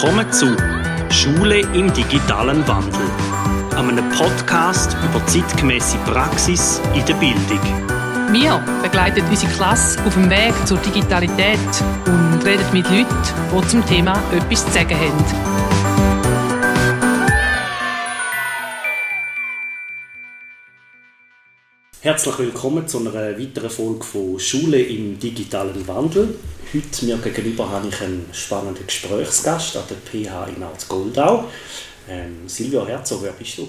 Willkommen zu Schule im digitalen Wandel, einem Podcast über zeitgemäße Praxis in der Bildung. Wir begleiten unsere Klasse auf dem Weg zur Digitalität und reden mit Leuten, die zum Thema etwas zu sagen haben. Herzlich willkommen zu einer weiteren Folge von Schule im digitalen Wandel. Heute mir gegenüber habe ich einen spannenden Gesprächsgast an der PH in Arz-Goldau. Ähm, Silvio Herzog, wer bist du?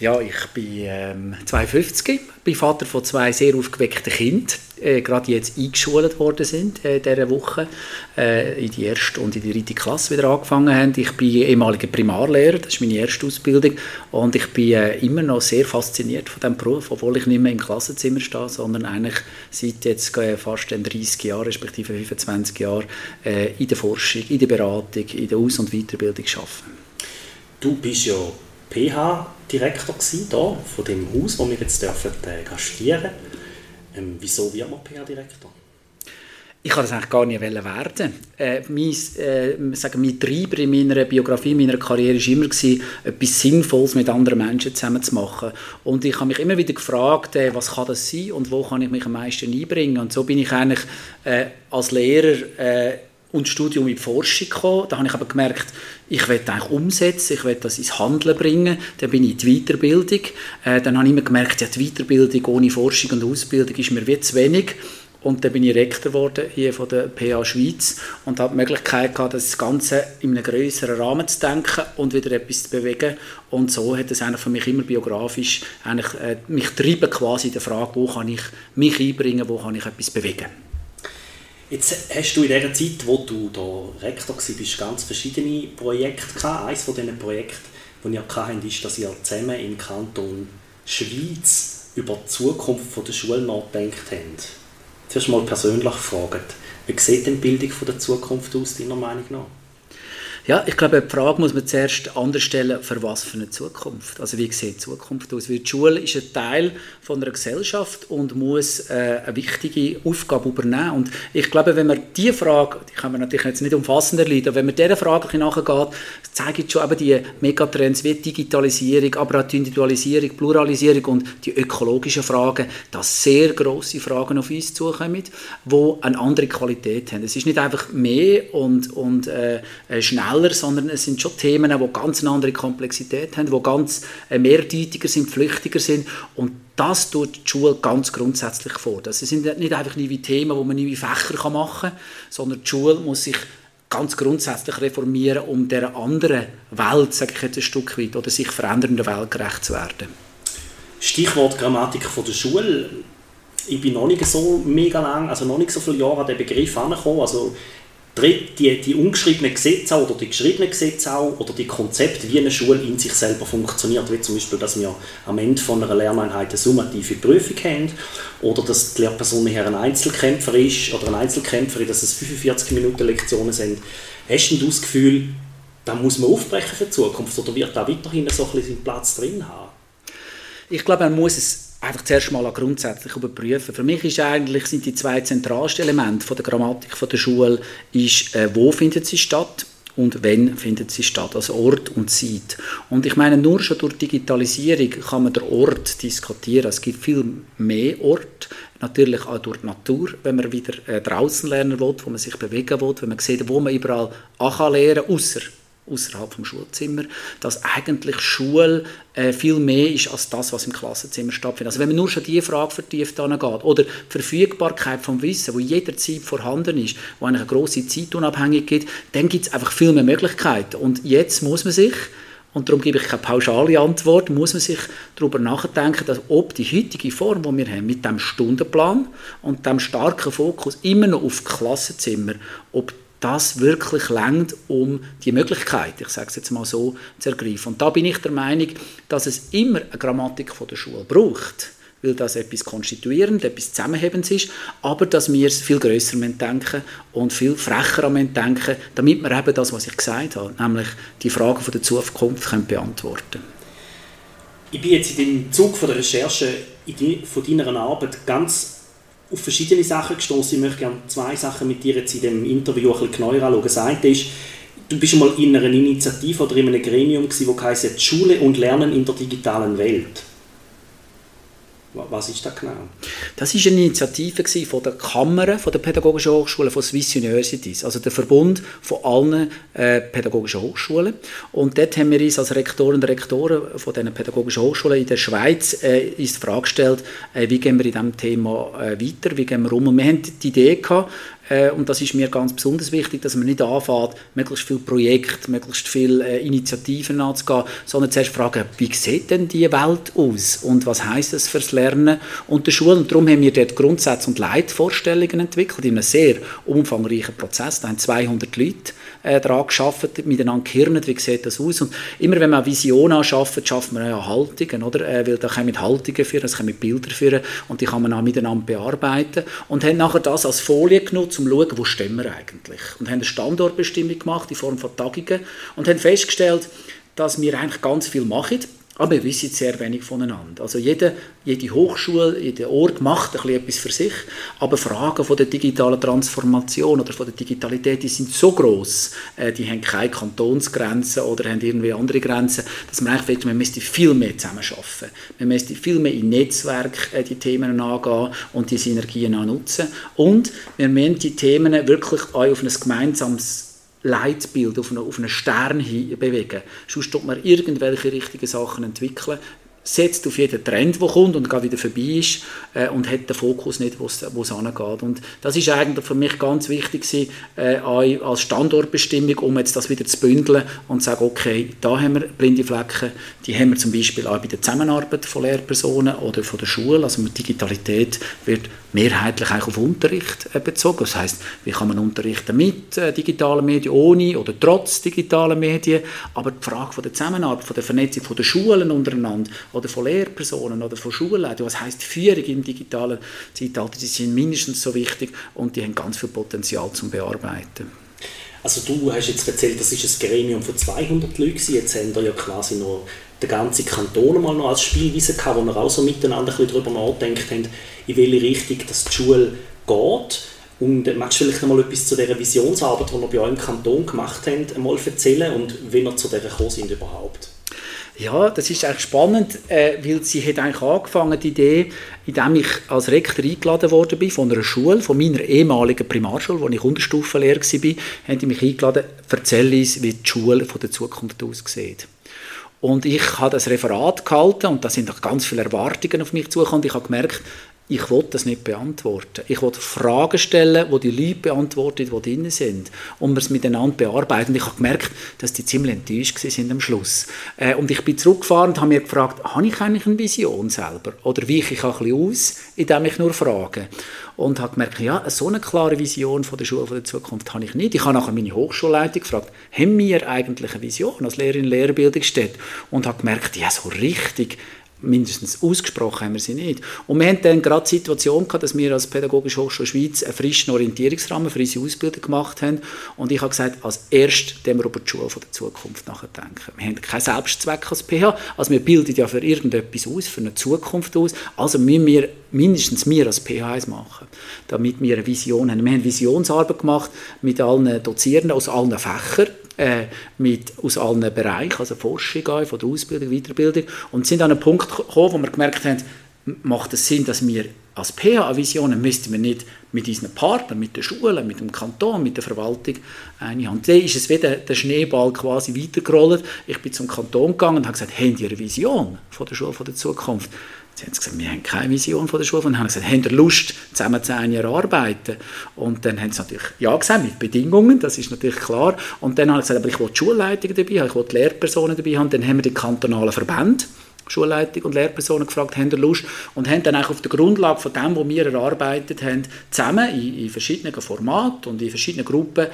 Ja, ich bin ähm, 52, bin Vater von zwei sehr aufgeweckten Kindern, äh, gerade jetzt eingeschult worden sind äh, dieser Woche, äh, in die erste und in die dritte Klasse wieder angefangen haben. Ich bin ehemaliger Primarlehrer, das ist meine erste Ausbildung und ich bin äh, immer noch sehr fasziniert von diesem Beruf, obwohl ich nicht mehr im Klassenzimmer stehe, sondern eigentlich seit jetzt äh, fast 30 Jahren, respektive 25 Jahren äh, in der Forschung, in der Beratung, in der Aus- und Weiterbildung arbeite. Du bist ja PH-Direktor hier, von dem Haus, wo wir jetzt dürfen, äh, gastieren ähm, Wieso wird man PH-Direktor? Ich kann das eigentlich gar nicht werden. Äh, mein, äh, sagen, mein Treiber in meiner Biografie, in meiner Karriere war immer, gewesen, etwas Sinnvolles mit anderen Menschen zusammen zu machen. Und ich habe mich immer wieder gefragt, äh, was kann das sein und wo kann ich mich am meisten einbringen. Und so bin ich eigentlich äh, als Lehrer äh, und Studium in die Forschung gekommen. Da habe ich aber gemerkt, ich will eigentlich umsetzen, ich will das ins Handeln bringen. Dann bin ich in die Weiterbildung. Äh, dann habe ich immer gemerkt, ja, die Weiterbildung ohne Forschung und Ausbildung ist mir wie zu wenig. Und dann bin ich Rektor geworden hier von der PA Schweiz und habe die Möglichkeit gehabt, das Ganze in einem größeren Rahmen zu denken und wieder etwas zu bewegen. Und so hat es eigentlich für mich immer biografisch eigentlich, äh, mich treiben quasi in der Frage, wo kann ich mich einbringen, wo kann ich etwas bewegen. Jetzt hast du in der Zeit, wo du da Rektor warst, ganz verschiedene Projekte gehabt. Eines von diesen Projekten, die ihr hattet, ist, dass ihr zusammen im Kanton Schweiz über die Zukunft der Schule nachdenkt habt. Zuerst mal persönlich gefragt, wie sieht denn die Bildung der Zukunft aus, deiner Meinung nach? Ja, ich glaube, die Frage muss man zuerst anders stellen, für was für eine Zukunft. Also wie sieht die Zukunft aus? Weil die Schule ist ein Teil von einer Gesellschaft und muss äh, eine wichtige Aufgabe übernehmen. Und ich glaube, wenn man diese Frage, die kann man natürlich jetzt nicht umfassend erleiden, aber wenn man dieser Frage nachgeht, zeigt schon eben die Megatrends wie Digitalisierung, aber auch die Individualisierung, Pluralisierung und die ökologischen Fragen, dass sehr grosse Fragen auf uns zukommen, die eine andere Qualität haben. Es ist nicht einfach mehr und, und äh, schneller schneller, sondern es sind schon Themen, die ganz eine andere Komplexität haben, die ganz äh, mehrdeutiger sind, flüchtiger sind und das tut die Schule ganz grundsätzlich vor. Das sind nicht einfach neue Themen, wo man neue Fächer machen kann, sondern die Schule muss sich ganz grundsätzlich reformieren, um der anderen Welt, sage ich jetzt ein Stück weit, oder sich verändernden Welt gerecht zu werden. Stichwort Grammatik von der Schule. Ich bin noch nicht so mega lang, also noch nicht so viele Jahre an den Begriff angekommen. Also die, die ungeschriebenen Gesetze oder die geschriebenen Gesetze auch, oder die Konzepte, wie eine Schule in sich selber funktioniert, wie zum Beispiel, dass wir am Ende von einer Lerneinheit eine summative Prüfung haben, oder dass die Lehrperson hier ein Einzelkämpfer ist, oder ein Einzelkämpferin, dass es 45 Minuten Lektionen sind. Hast du das Gefühl, da muss man aufbrechen für die Zukunft, oder wird da weiterhin so ein bisschen Platz drin haben? Ich glaube, man muss es einfach zuerst mal grundsätzlich überprüfen. Für mich ist eigentlich, sind die zwei zentralsten Elemente von der Grammatik von der Schule, ist, äh, wo findet sie statt und wann findet sie statt, also Ort und Zeit. Und ich meine, nur schon durch Digitalisierung kann man den Ort diskutieren. Es gibt viel mehr Orte, natürlich auch durch die Natur, wenn man wieder äh, draußen lernen will, wo man sich bewegen will, wenn man sieht, wo man überall auch lernen kann, außer außerhalb vom Schulzimmer, dass eigentlich Schule äh, viel mehr ist als das, was im Klassenzimmer stattfindet. Also wenn man nur schon diese Frage vertieft angeht oder die Verfügbarkeit vom Wissen, wo jederzeit vorhanden ist, wo eine große Zeitunabhängigkeit gibt, dann gibt es einfach viel mehr Möglichkeiten. Und jetzt muss man sich und darum gebe ich keine pauschale Antwort, muss man sich darüber nachdenken, dass ob die heutige Form, die wir haben, mit dem Stundenplan und dem starken Fokus immer noch auf Klassenzimmer, ob das wirklich längt, um die Möglichkeit, ich sage es jetzt mal so, zu ergreifen. Und da bin ich der Meinung, dass es immer eine Grammatik von der Schule braucht, weil das etwas konstituierend, etwas zusammenhebend ist, aber dass wir es viel grösser denken und viel frecher denken, damit wir eben das, was ich gesagt habe, nämlich die Fragen von der Zukunft können beantworten Ich bin jetzt in dem Zug von der Recherche von deiner Arbeit ganz auf verschiedene Sachen gestoßen. Ich möchte gerne zwei Sachen mit dir jetzt in dem Interview ein bisschen genauer anschauen. Das eine ist, du bist mal in einer Initiative oder in einem Gremium gewesen, wo heisst Schule und Lernen in der digitalen Welt. Was ist das genau? Das war eine Initiative von der Kammer von der Pädagogischen Hochschulen von Swiss Universities, also der Verbund von allen äh, pädagogischen Hochschulen. Und dort haben wir uns als Rektoren und Rektoren von diesen pädagogischen Hochschulen in der Schweiz äh, die Frage gestellt, äh, wie gehen wir in diesem Thema äh, weiter, wie gehen wir um. Und wir haben die Idee gehabt, äh, und das ist mir ganz besonders wichtig, dass man nicht anfängt, möglichst viele Projekte, möglichst viele äh, Initiativen anzugehen, sondern zuerst fragen, wie sieht denn die Welt aus und was heißt das fürs Lernen und der Schule. Und darum haben wir dort Grundsätze und Leitvorstellungen entwickelt in einem sehr umfangreichen Prozess. Da haben 200 Leute äh, daran geschafft, miteinander gehirnet, wie sieht das aus. Und immer wenn man Visionen anschafft, schafft man ja Haltungen, oder? Äh, weil da mit Haltungen führen, das kann mit Bildern führen und die kann man auch miteinander bearbeiten. Und haben nachher das als Folie genutzt, um zu schauen, wo stehen wir eigentlich. Und haben eine Standortbestimmung gemacht in Form von Tagungen und haben festgestellt, dass wir eigentlich ganz viel machen aber wir wissen sehr wenig voneinander. Also jede, jede Hochschule, jeder Ort macht ein etwas für sich, aber Fragen von der digitalen Transformation oder von der Digitalität, die sind so groß, äh, die haben keine Kantonsgrenzen oder haben irgendwie andere Grenzen, dass man eigentlich man müsste viel mehr zusammenarbeiten. Man müsste viel mehr in Netzwerk äh, die Themen angehen und die Synergien auch nutzen. Und wir müssen die Themen wirklich auch auf ein gemeinsames Leitbild auf einen, Stern hin bewegen. Sonst tut man irgendwelche richtigen Sachen entwickeln, setzt auf jeden Trend, der kommt und gerade wieder vorbei ist äh, und hat den Fokus nicht, wo es angeht. Und das ist eigentlich für mich ganz wichtig gewesen, äh, als Standortbestimmung, um jetzt das wieder zu bündeln und zu sagen, okay, da haben wir blinde Flecken, die haben wir zum Beispiel auch bei der Zusammenarbeit von Lehrpersonen oder von der Schule, also Digitalität wird mehrheitlich auch auf Unterricht äh, bezogen. Das heißt, wie kann man unterrichten mit äh, digitalen Medien, ohne oder trotz digitalen Medien, aber die Frage von der Zusammenarbeit, von der Vernetzung von den Schulen untereinander oder von Lehrpersonen oder von Schulleitungen, was heißt Führung im digitalen Zeitalter, die sind mindestens so wichtig und die haben ganz viel Potenzial zum Bearbeiten. Also du hast jetzt erzählt, das ist ein Gremium von 200 Leuten, jetzt haben wir ja quasi noch den ganzen Kanton mal noch als Spielweise gehabt, wo wir auch so miteinander ein darüber nachdenkt haben, in welche Richtung das die Schule geht. Und magst du vielleicht noch mal etwas zu dieser Visionsarbeit, die wir bei euch im Kanton gemacht haben, mal erzählen und wie wir zu dieser gekommen sind überhaupt? Ja, das ist eigentlich spannend, äh, weil sie hat eigentlich angefangen, die Idee, indem ich als Rektor eingeladen worden bin von einer Schule, von meiner ehemaligen Primarschule, wo ich Unterstufenlehrer war, haben die mich eingeladen, erzähl uns, wie die Schule von der Zukunft aussieht. Und ich habe das Referat gehalten und da sind noch ganz viele Erwartungen auf mich zugekommen ich habe gemerkt, ich will das nicht beantworten. Ich will Fragen stellen, wo die Leute beantworten, die drin sind. Und wir es miteinander bearbeiten. Und ich habe gemerkt, dass die ziemlich enttäuscht sind am Schluss. Äh, und ich bin zurückgefahren und habe mir gefragt, habe ich eigentlich eine Vision selber? Oder weiche ich auch ein bisschen aus, indem ich nur frage? Und habe gemerkt, ja, so eine klare Vision von der Schule von der Zukunft habe ich nicht. Ich habe nachher meine Hochschulleitung gefragt, haben wir eigentlich eine Vision als Lehrerin Lehrbildungsstätte? Und habe gemerkt, ja, so richtig mindestens ausgesprochen haben wir sie nicht. Und wir haben dann gerade die Situation gehabt, dass wir als Pädagogische Hochschule Schweiz einen frischen Orientierungsrahmen für unsere Ausbildung gemacht haben. Und ich habe gesagt, als erstes wir über die Schule von der Zukunft nachdenken. Wir haben keinen Selbstzweck als PH, also wir bilden ja für irgendetwas aus, für eine Zukunft aus, also müssen wir mindestens wir als PHs machen, damit wir eine Vision haben. Wir haben Visionsarbeit gemacht mit allen Dozierenden aus allen Fächern, äh, mit, aus allen Bereichen, also Forschung, von der Ausbildung, Weiterbildung und sind an einen Punkt gekommen, wo wir gemerkt haben, macht es Sinn, dass wir als PH-Visionen müssten wir nicht mit unseren Partnern, mit den Schulen, mit dem Kanton, mit der Verwaltung eine Hand. Dann ist es wieder der Schneeball quasi weitergerollt. Ich bin zum Kanton gegangen und habe gesagt, haben die eine Vision von der Schule von der Zukunft? Sie haben gesagt, wir haben keine Vision von der Schule. Und haben gesagt, haben Lust, zusammen zehn Jahre arbeiten? Und dann haben sie natürlich ja gesagt, mit Bedingungen, das ist natürlich klar. Und dann haben sie gesagt, aber ich will die Schulleitung dabei haben, ich will die Lehrpersonen dabei haben. Dann haben wir die kantonalen Verbände, Schulleitung und Lehrpersonen gefragt, haben Lust? Und haben dann auch auf der Grundlage von dem, was wir erarbeitet haben, zusammen in, in verschiedenen Formaten und in verschiedenen Gruppen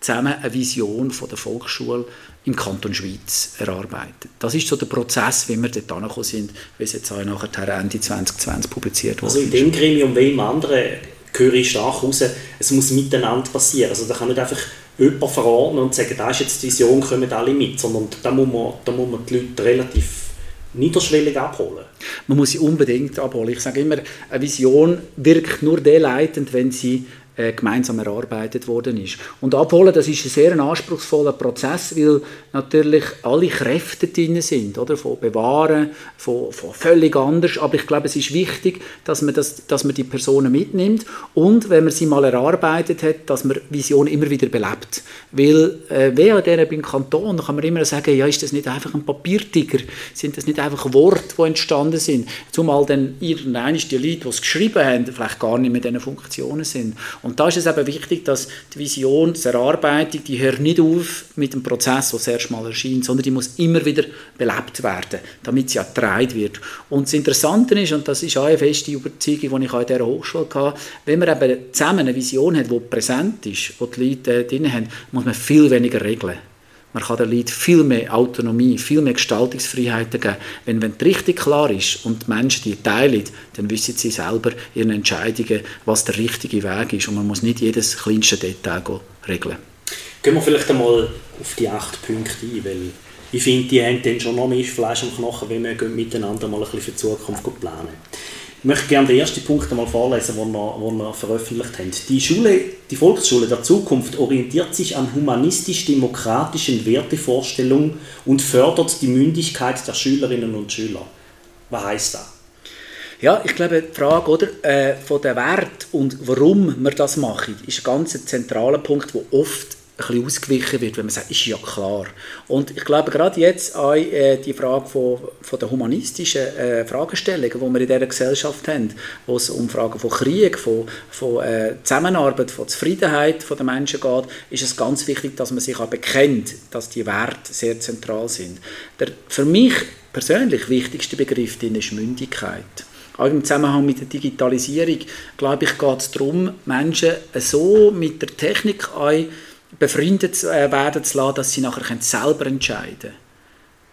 zusammen eine Vision von der Volksschule im Kanton Schweiz erarbeitet. Das ist so der Prozess, wie wir dort angekommen sind, wie es jetzt auch nachher Ende 2020 publiziert wurde. Also in dem Gremium wie im anderen höre ich stark raus, es muss miteinander passieren. Also da kann nicht einfach jemand verordnen und sagen, da ist jetzt die Vision, kommen alle mit, sondern da muss man, da muss man die Leute relativ niederschwellig abholen. Man muss sie unbedingt abholen. Ich sage immer, eine Vision wirkt nur leitend, wenn sie äh, gemeinsam erarbeitet worden ist. Und abholen, das ist ein sehr anspruchsvoller Prozess, weil natürlich alle Kräfte drin sind, oder? Von bewahren, von, von völlig anders. Aber ich glaube, es ist wichtig, dass man, das, dass man die Personen mitnimmt und, wenn man sie mal erarbeitet hat, dass man Visionen immer wieder belebt. Weil, äh, wer der beim Kanton, da kann man immer sagen, ja, ist das nicht einfach ein Papiertiger? Sind das nicht einfach Worte, die entstanden sind? Zumal dann irgendein die Leute, die es geschrieben haben, vielleicht gar nicht mehr diesen Funktionen sind. Und da ist es eben wichtig, dass die Vision, die Erarbeitung, die hört nicht auf mit dem Prozess, der das erste Mal erscheint, sondern die muss immer wieder belebt werden, damit sie ertragen wird. Und das Interessante ist, und das ist auch eine feste Überzeugung, die ich in dieser Hochschule hatte, wenn man eben zusammen eine Vision hat, die präsent ist, wo die Leute drin haben, muss man viel weniger regeln. Man kann den Leuten viel mehr Autonomie, viel mehr Gestaltungsfreiheiten geben. Wenn, wenn die Richtung klar ist und die Menschen die teilen, dann wissen sie selber ihren Entscheidungen, was der richtige Weg ist. Und man muss nicht jedes kleinste Detail regeln. Gehen wir vielleicht einmal auf die acht Punkte ein, weil ich finde, die haben dann schon noch mehr Fleisch am Knochen, wenn wir miteinander mal ein bisschen für die Zukunft planen. Ich möchte gerne den ersten Punkt einmal vorlesen, den wir, den wir veröffentlicht haben. Die, Schule, die Volksschule der Zukunft orientiert sich an humanistisch-demokratischen Wertevorstellungen und fördert die Mündigkeit der Schülerinnen und Schüler. Was heißt das? Ja, ich glaube, die Frage oder, äh, von der Wert und warum wir das machen, ist ein ganz zentraler Punkt, der oft bisschen ausgewichen wird, wenn man sagt, ist ja klar. Und ich glaube, gerade jetzt auch äh, die Frage von, von der humanistischen äh, Fragestellungen, die wir in dieser Gesellschaft haben, wo es um Fragen von Krieg, von, von äh, Zusammenarbeit, von Zufriedenheit der Menschen geht, ist es ganz wichtig, dass man sich auch bekennt, dass die Werte sehr zentral sind. Der für mich persönlich wichtigste Begriff ist Mündigkeit. Auch im Zusammenhang mit der Digitalisierung, glaube ich, geht es darum, Menschen so mit der Technik ein befreundet äh, werden zu lassen, dass sie nachher selber entscheiden können.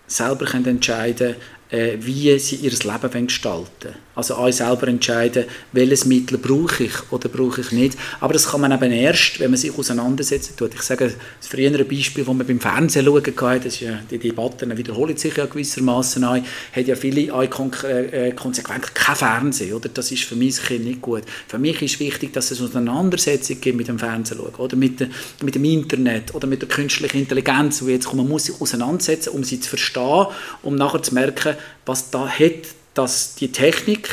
Selber können entscheiden äh, wie sie ihr Leben gestalten. Also auch selber entscheiden, welches Mittel brauche ich oder brauche ich nicht. Aber das kann man eben erst, wenn man sich auseinandersetzen tut. Ich sage das frühere Beispiel, das man beim Fernsehen schauen kann, das ist ja, die Debatten wiederholen sich ja gewissermaßen auch, hat ja viele auch kon äh, konsequent kein Fernsehen. Oder? Das ist für mich Kind nicht gut. Für mich ist wichtig, dass es Auseinandersetzung gibt mit dem Fernsehen schauen, oder mit, de, mit dem Internet oder mit der künstlichen Intelligenz, wo jetzt kommt, man muss sich auseinandersetzen, um sie zu verstehen, um nachher zu merken, was da hat, dass die Technik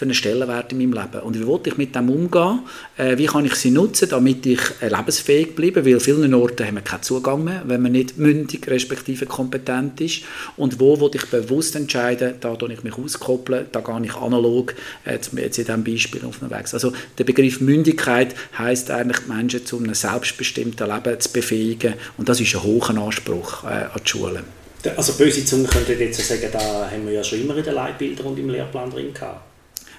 für einen Stellenwert in meinem Leben. Und wie wollte ich mit dem umgehen? Äh, wie kann ich sie nutzen, damit ich äh, lebensfähig bleibe? Weil vielen Orten haben wir keinen Zugang mehr, wenn man nicht mündig respektive kompetent ist. Und wo will ich bewusst entscheiden, da tue ich mich auskoppeln, da gehe ich analog, äh, jetzt in diesem Beispiel auf den Weg. Also der Begriff Mündigkeit heißt eigentlich, Menschen zu einem selbstbestimmten Leben zu befähigen. Und das ist ein hoher Anspruch äh, an die Schulen. Also böse Zungen könnten jetzt sagen, da haben wir ja schon immer in den Leitbildern und im Lehrplan drin gehabt.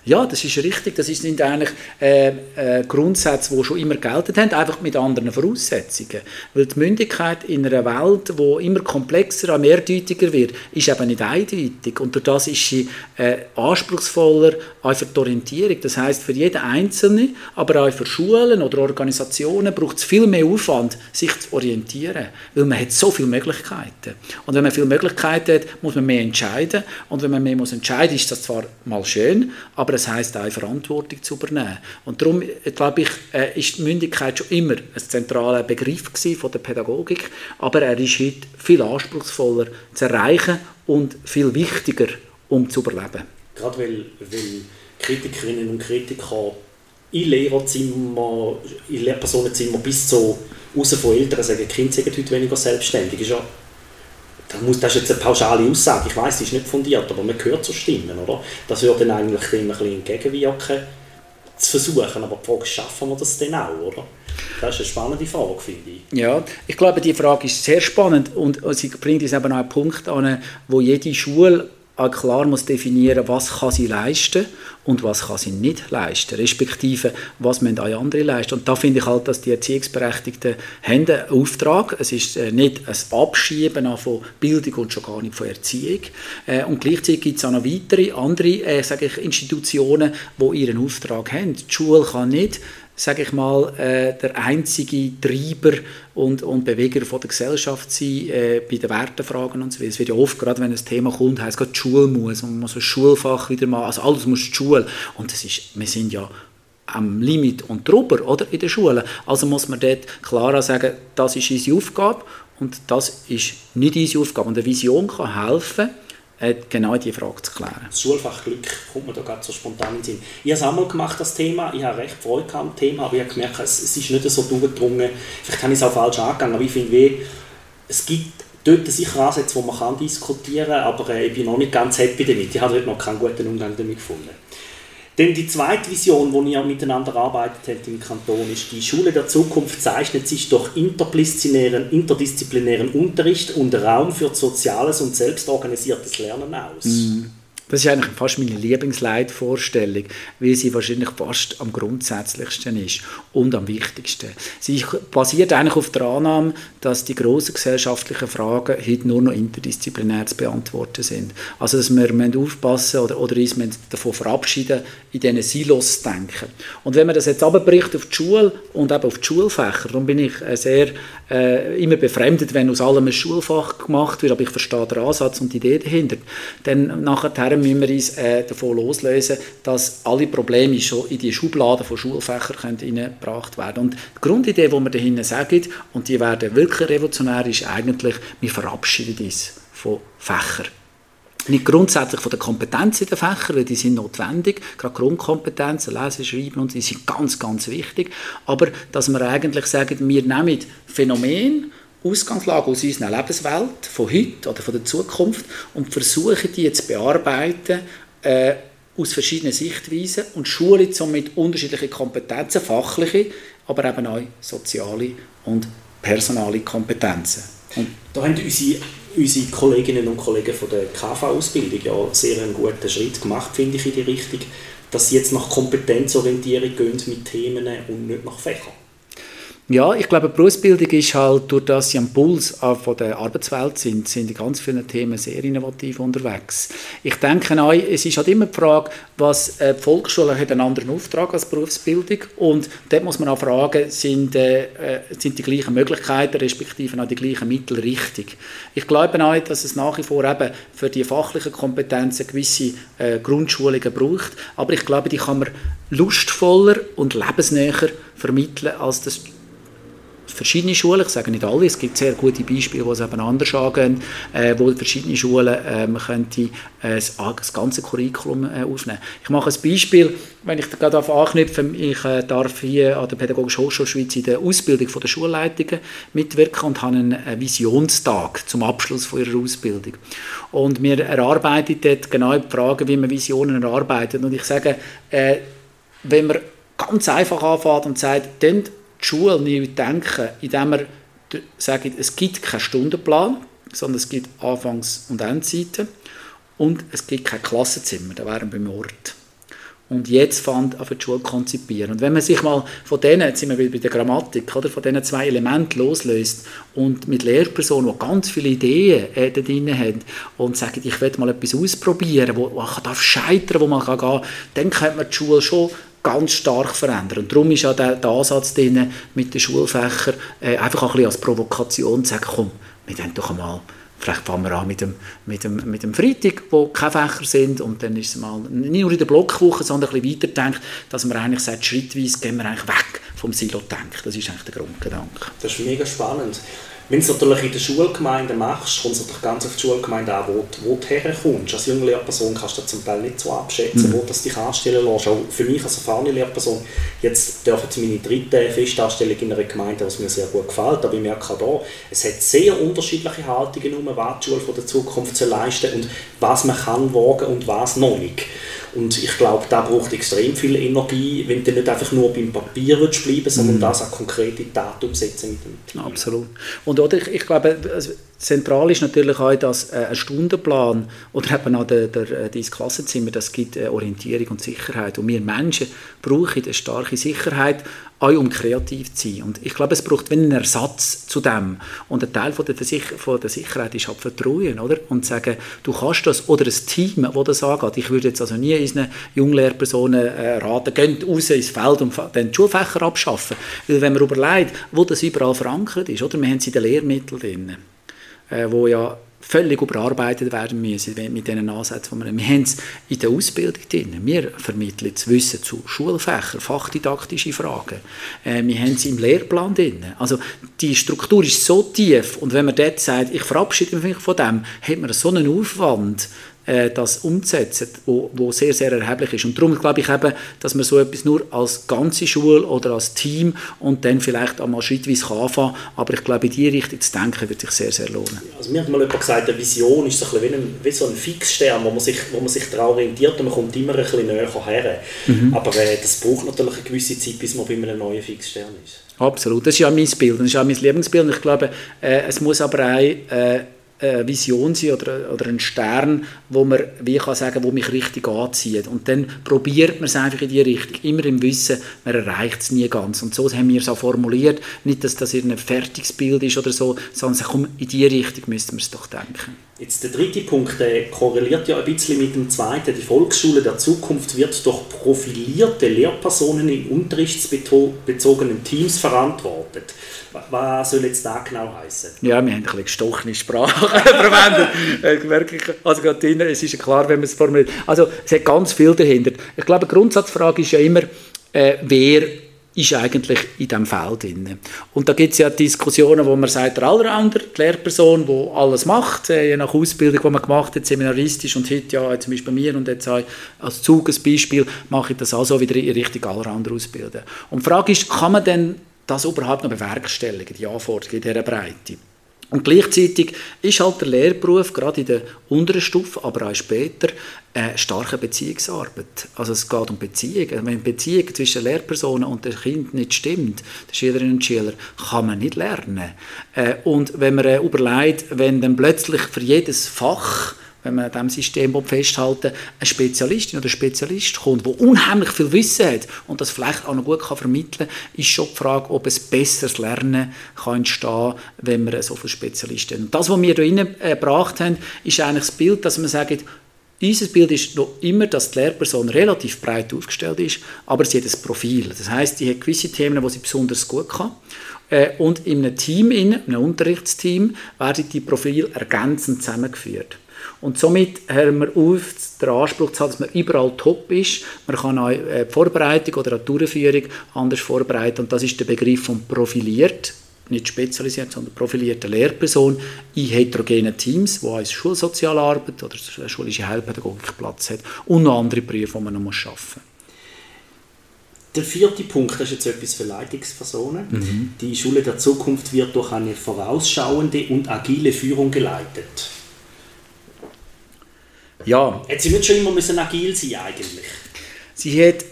Ja, das ist richtig. Das sind eigentlich äh, äh, Grundsätze, die schon immer gelten haben, einfach mit anderen Voraussetzungen. Weil die Mündigkeit in einer Welt, die immer komplexer, und mehrdeutiger wird, ist eben nicht eindeutig. Und durch das ist sie äh, anspruchsvoller auch für die Orientierung. Das heißt für jeden Einzelne, aber auch für Schulen oder Organisationen braucht es viel mehr Aufwand, sich zu orientieren. Weil man hat so viele Möglichkeiten. Und wenn man viele Möglichkeiten hat, muss man mehr entscheiden. Und wenn man mehr muss entscheiden, ist das zwar mal schön, aber aber es heißt auch Verantwortung zu übernehmen. Und darum, glaube ich, äh, ist die Mündigkeit schon immer ein zentraler Begriff von der Pädagogik, aber er ist heute viel anspruchsvoller zu erreichen und viel wichtiger, um zu überleben. Gerade weil, weil Kritikerinnen und Kritiker in Lehrerzimmer, in Lehrpersonenzimmer bis zu raus von Eltern sagen, Kinder sind heute weniger selbstständig. Ist ja das, ist jetzt eine pauschale Aussage, ich weiß, sie ist nicht fundiert, aber man hört so Stimmen, oder? Das würde dann eigentlich dem ein bisschen entgegenwirken, zu versuchen, aber die Frage, schaffen wir das denn auch, oder? Das ist eine spannende Frage, finde ich. Ja, ich glaube, die Frage ist sehr spannend und sie bringt uns eben auch einen Punkt an, wo jede Schule klar muss definieren, was kann sie leisten und was kann sie nicht leisten, respektive was müssen auch andere leisten. Und da finde ich halt, dass die Erziehungsberechtigten haben einen Auftrag. Es ist äh, nicht ein Abschieben von Bildung und schon gar nicht von Erziehung. Äh, und gleichzeitig gibt es auch noch weitere, andere äh, sage ich, Institutionen, die ihren Auftrag haben. Die Schule kann nicht sage ich mal, äh, der einzige Treiber und, und Beweger von der Gesellschaft sein äh, bei den Wertefragen und so weiter. Es wird ja oft, gerade wenn ein Thema kommt, heißt gerade die Schule muss und man muss ein Schulfach wieder machen, also alles muss die. Und das ist, wir sind ja am Limit und drüber oder, in der Schule. Also muss man dort klar sagen, das ist unsere Aufgabe und das ist nicht unsere Aufgabe. Und eine Vision kann helfen, äh, genau diese Frage zu klären. Das Schulfach Glück kommt mir da gerade so spontan in den Sinn. Ich habe es einmal gemacht, das Thema. Ich habe recht Freude am Thema, aber ich habe gemerkt, es, es ist nicht so durchgedrungen. Vielleicht habe ich es auch falsch angegangen, aber ich finde, es gibt dort sicher Ansätze, die man kann diskutieren kann, aber äh, ich bin noch nicht ganz happy damit. Ich habe dort noch keinen guten Umgang damit gefunden. Denn die zweite Vision, die ihr miteinander arbeitet habt im Kanton, ist, die Schule der Zukunft zeichnet sich durch interdisziplinären, interdisziplinären Unterricht und Raum für soziales und selbstorganisiertes Lernen aus. Mm. Das ist eigentlich fast meine Lieblingsleitvorstellung, weil sie wahrscheinlich fast am grundsätzlichsten ist und am wichtigsten. Sie basiert eigentlich auf der Annahme, dass die grossen gesellschaftlichen Fragen heute nur noch interdisziplinär zu beantworten sind. Also dass wir aufpassen oder, oder uns davon verabschieden, in diesen Silos zu denken. Und wenn man das jetzt abbricht auf die Schule und eben auf die Schulfächer, dann bin ich äh, sehr äh, immer befremdet, wenn aus allem ein Schulfach gemacht wird, aber ich verstehe den Ansatz und die Idee dahinter. Dann nachher müssen wir uns äh, davon loslösen, dass alle Probleme schon in die Schubladen von Schulfächern hineingebracht werden. Und die Grundidee, die wir dahinter sagen, und die werden wirklich revolutionär, ist eigentlich, wir verabschieden uns von Fächern. Nicht grundsätzlich von der Kompetenz in den Fächern, weil die sind notwendig, gerade Grundkompetenzen, Lesen, Schreiben und die sind ganz, ganz wichtig, aber dass wir eigentlich sagen, wir nehmen Phänomene, Ausgangslage aus unserer Lebenswelt, von heute oder von der Zukunft und versuchen die zu bearbeiten äh, aus verschiedenen Sichtweisen und schulen somit unterschiedliche Kompetenzen, fachliche, aber eben auch soziale und personale Kompetenzen. Und da haben unsere, unsere Kolleginnen und Kollegen von der KV-Ausbildung ja sehr einen guten Schritt gemacht, finde ich, in die Richtung, dass sie jetzt nach Kompetenzorientierung gehen mit Themen und nicht nach Fächern. Ja, ich glaube, Berufsbildung ist halt, durch das sie am Puls von der Arbeitswelt sind, sind in ganz vielen Themen sehr innovativ unterwegs. Ich denke auch, es ist halt immer die Frage, was äh, die Volksschule hat einen anderen Auftrag als Berufsbildung und dort muss man auch fragen, sind, äh, äh, sind die gleichen Möglichkeiten respektive auch die gleichen Mittel richtig. Ich glaube auch, dass es nach wie vor eben für die fachlichen Kompetenzen gewisse äh, Grundschulungen braucht, aber ich glaube, die kann man lustvoller und lebensnäher vermitteln, als das verschiedene Schulen, ich sage nicht alle, es gibt sehr gute Beispiele, wo es eben anders angehen, äh, wo verschiedene Schulen ähm, könnte, äh, das, ganze Curriculum äh, aufnehmen. Ich mache ein Beispiel, wenn ich gerade darauf anknüpfe, ich äh, darf hier an der Pädagogischen Hochschule Schweiz in der Ausbildung von der Schulleitungen mitwirken und habe einen Visionstag zum Abschluss von ihrer Ausbildung. Und wir erarbeiten dort genau die Frage, wie man Visionen erarbeitet. Und ich sage, äh, wenn man ganz einfach anfängt und sagt, die Schule neu denken, indem wir sagen, es gibt keinen Stundenplan, sondern es gibt Anfangs- und Endzeiten und es gibt kein Klassenzimmer, da wären wir beim Ort. Und jetzt fand auf die Schule konzipieren. Und wenn man sich mal von denen, jetzt sind wir bei der Grammatik, oder, von diesen zwei Elementen loslöst und mit Lehrpersonen, die ganz viele Ideen äh, da drin haben und sagen, ich will mal etwas ausprobieren, wo, wo darf scheitern, wo man kann gehen, dann könnte man die Schule schon ganz stark verändern. Und darum ist auch der, der Ansatz drin, mit den Schulfächern äh, einfach ein bisschen als Provokation zu sagen, komm, wir wollen doch einmal, vielleicht fangen wir an mit dem, mit dem, mit dem Freitag, wo keine Fächer sind und dann ist es mal nicht nur in der Blockwoche, sondern ein bisschen weiterdenkt, dass man eigentlich sagt, schrittweise gehen wir eigentlich weg vom Silo-Denken. Das ist eigentlich der Grundgedanke. Das ist mega spannend. Wenn du es natürlich in der Schulgemeinde machst, kommt es natürlich ganz auf die Schulgemeinde an, wo, wo du herkommst. Als junge Lehrperson kannst du zum Teil nicht so abschätzen, mhm. wo du dich anstellen lässt. Auch für mich als erfahrene Lehrperson, jetzt darf ich meine dritte Festanstellung in einer Gemeinde, was mir sehr gut gefällt, aber ich merke auch hier, es hat sehr unterschiedliche Haltungen um, was die Schule von der Zukunft zu leisten und was man kann wagen und was noch nicht. Und ich glaube, da braucht extrem viel Energie, wenn du nicht einfach nur beim Papier willst bleiben sondern mm. das auch konkrete Taten umsetzen mit dem Team. Absolut. Und oder ich, ich glaube, also Zentral ist natürlich auch, dass äh, ein Stundenplan oder eben auch äh, das Klassenzimmer, das gibt äh, Orientierung und Sicherheit. Und wir Menschen brauchen eine starke Sicherheit, auch um kreativ zu sein. Und ich glaube, es braucht einen Ersatz zu dem. Und ein Teil von der, Versich von der Sicherheit ist halt Vertrauen, oder? Und sagen, du kannst das, oder ein Team, das das angeht. Ich würde jetzt also nie unseren Junglehrpersonen raten, geht raus ins Feld und dann die Schulfächer abschaffen. Weil wenn man überlegt, wo das überall verankert ist, oder? Wir haben sie in den Lehrmitteln drin äh, wo ja völlig überarbeitet werden müssen mit diesen Ansätzen, die wir haben. Wir haben es in der Ausbildung drin. Wir vermitteln das Wissen zu Schulfächern, fachdidaktische Fragen. Äh, wir haben es im Lehrplan drin. Also die Struktur ist so tief und wenn man dort sagt, ich verabschiede mich von dem, hat man so einen Aufwand, das umzusetzen, wo, wo sehr, sehr erheblich ist. Und darum glaube ich eben, dass man so etwas nur als ganze Schule oder als Team und dann vielleicht einmal schrittweise kann anfangen aber ich glaube, in diese Richtung zu denken, wird sich sehr, sehr lohnen. Also mir hat mal jemand gesagt, eine Vision ist so ein wie, ein, wie so ein Fixstern, wo man sich, wo man sich daran orientiert und man kommt immer ein bisschen näher her. Mhm. Aber äh, das braucht natürlich eine gewisse Zeit, bis man bei einem neuen Fixstern ist. Absolut, das ist ja mein Bild, das ist auch mein Lebensbild. Und ich glaube, äh, es muss aber auch äh, eine Vision sein oder, oder ein Stern, wo man, wie kann sagen, wo mich richtig anzieht. Und dann probiert man es einfach in die Richtung, immer im Wissen, man erreicht es nie ganz. Und so haben wir es auch formuliert, nicht, dass das ein fertiges Bild ist oder so, sondern komm, in die Richtung müssten wir es doch denken. Jetzt der dritte Punkt der korreliert ja ein bisschen mit dem zweiten. Die Volksschule der Zukunft wird durch profilierte Lehrpersonen in unterrichtsbezogenen Teams verantwortet. Was soll jetzt da genau heißen? Ja, wir haben ein bisschen gestochene Sprache verwendet. Äh, also gerade drin, es ist ja klar, wenn man es formuliert. Also es hat ganz viel dahinter. Ich glaube, die Grundsatzfrage ist ja immer, äh, wer ist eigentlich in diesem Feld drin. Und da gibt es ja Diskussionen, wo man sagt, der Allrounder, die Lehrperson, die alles macht, äh, je nach Ausbildung, die man gemacht hat, seminaristisch und heute ja zum Beispiel bei mir und jetzt als Zug ein Beispiel, mache ich das also wieder in Richtung Allrounder ausbilden. Und die Frage ist, kann man denn das überhaupt noch bewerkstelligen, die Anforderungen in dieser Breite? Und gleichzeitig ist halt der Lehrberuf, gerade in der unteren Stufe, aber auch später, eine starke Beziehungsarbeit. Also es geht um Beziehungen. Wenn die Beziehung zwischen Lehrpersonen und dem Kind nicht stimmt, den Schülerinnen und Schülern, kann man nicht lernen. Äh, und wenn man äh, überlegt, wenn dann plötzlich für jedes Fach wenn man an diesem System festhalten eine Spezialistin oder Spezialist kommt, der unheimlich viel Wissen hat und das vielleicht auch noch gut kann vermitteln kann, ist schon die Frage, ob es besseres Lernen kann entstehen wenn wir so viele Spezialisten haben. Und das, was wir hier gebracht haben, ist eigentlich das Bild, dass man sagt, unser Bild ist noch immer, dass die Lehrperson relativ breit aufgestellt ist, aber sie hat ein Profil. Das heißt, sie hat gewisse Themen, die sie besonders gut kann. Äh, und in einem Team, in einem Unterrichtsteam, werden die Profile ergänzend zusammengeführt. Und somit haben wir auf den Anspruch zu haben, dass man überall top ist. Man kann auch äh, die Vorbereitung oder die Durchführung anders vorbereiten. Und das ist der Begriff von profiliert, nicht spezialisiert, sondern profilierte Lehrperson in heterogenen Teams, wo als Schulsozialarbeit oder schulische Heilpädagogik Platz hat und noch andere Berufe, die man noch arbeiten muss. Der vierte Punkt ist jetzt etwas für Leitungspersonen. Mhm. Die Schule der Zukunft wird durch eine vorausschauende und agile Führung geleitet. Ja. Hat sie nicht schon immer müssen agil sein eigentlich? Sie hat,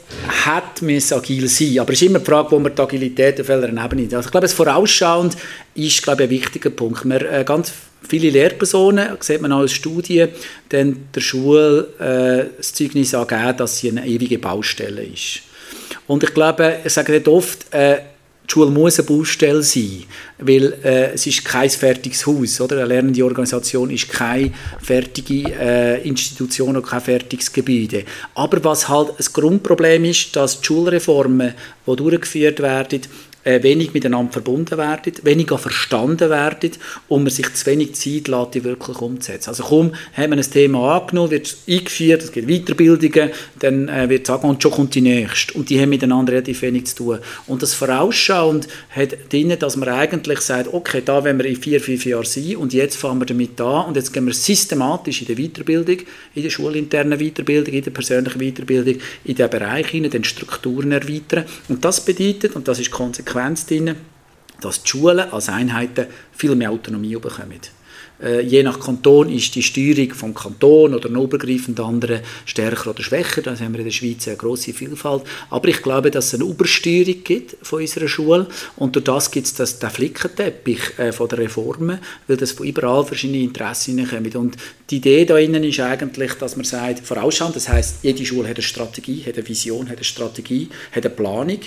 hat müssen agil sein, aber es ist immer die Frage, wo man die Agilität auf welcher Ebene also Ich glaube, das Vorausschauend ist glaube ich, ein wichtiger Punkt. Wir, äh, ganz viele Lehrpersonen, sieht man auch aus Studien, dann der Schule äh, das Zeugnis angeben, dass sie eine ewige Baustelle ist. Und ich glaube, ich sage nicht oft, äh, die Schule muss eine Baustelle sein, weil äh, es ist kein fertiges Haus, oder? Eine lernende Organisation ist keine fertige äh, Institution oder kein fertiges Gebäude. Aber was halt ein Grundproblem ist, dass die Schulreformen, die durchgeführt werden, äh, wenig miteinander verbunden werden, weniger verstanden werden und man sich zu wenig Zeit lässt, die wirklich umzusetzen. Also kaum haben wir ein Thema angenommen, wird eingeführt, es gibt Weiterbildungen, dann äh, wird sagen, und schon kommt die nächste. Und die haben miteinander relativ wenig zu tun. Und das Vorausschauend hat drin, dass man eigentlich sagt, okay, da wollen wir in vier, fünf Jahren sein und jetzt fangen wir damit an und jetzt gehen wir systematisch in der Weiterbildung, in der schulinternen Weiterbildung, in der persönlichen Weiterbildung, in den Bereich hinein, den Strukturen erweitern. Und das bedeutet, und das ist konsequent, Konsequenz drin, dass die Schulen als Einheiten viel mehr Autonomie bekommen. Äh, je nach Kanton ist die Steuerung vom Kanton oder noch übergreifend andere stärker oder schwächer. Da haben wir in der Schweiz eine große Vielfalt. Aber ich glaube, dass es eine Übersteuerung gibt von unserer Schule und durch das gibt es den Flickenteppich äh, von der Reformen, weil das von überall verschiedene Interessen kommen. Und die Idee da innen ist eigentlich, dass man sagt, vorausschauen, das heißt, jede Schule hat eine Strategie, hat eine Vision, hat eine Strategie, hat eine Planung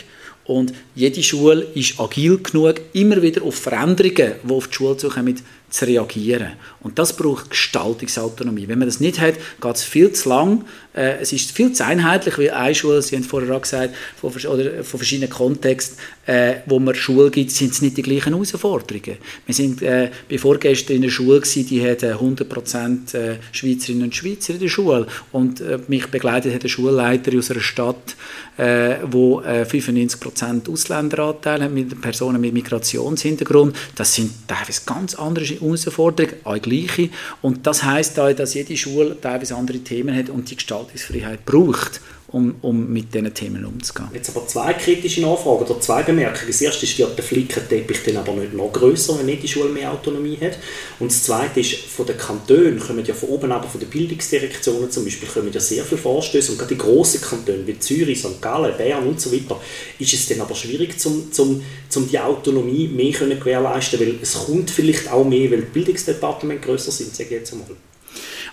und jede Schule ist agil genug, immer wieder auf Veränderungen, die auf die Schule zukommen, zu reagieren. Und das braucht Gestaltungsautonomie. Wenn man das nicht hat, geht es viel zu lang Äh, es ist viel zu einheitlich, wie eine Schule, Sie haben vorher auch gesagt, von, oder von verschiedenen Kontexten, äh, wo man Schule gibt, sind es nicht die gleichen Herausforderungen. Wir sind äh, bei vorgestern in der Schule gewesen, die hatten 100% äh, Schweizerinnen und Schweizer in der Schule und äh, mich begleitet hat ein Schulleiter aus einer Stadt, äh, wo äh, 95% Ausländeranteil hat, mit Personen mit Migrationshintergrund. Das sind teilweise ganz andere Herausforderungen, auch gleiche. Und das heißt auch, dass jede Schule teilweise andere Themen hat und die Gestaltungsfreiheit braucht um, um mit diesen Themen umzugehen. Jetzt aber zwei kritische Nachfragen oder zwei Bemerkungen. Das erste ist, wird der Flickenteppich dann aber nicht noch grösser, wenn nicht die Schule mehr Autonomie hat. Und das zweite ist, von den Kantonen kommen ja von oben, aber von den Bildungsdirektionen zum Beispiel, kommen ja sehr viele Vorstöße und gerade die grossen Kantone wie Zürich, St. Gallen, Bern und so weiter, ist es dann aber schwierig, zum, zum, zum die Autonomie mehr können gewährleisten, weil es kommt vielleicht auch mehr, weil die Bildungsdepartemente grösser sind, sage ich jetzt einmal.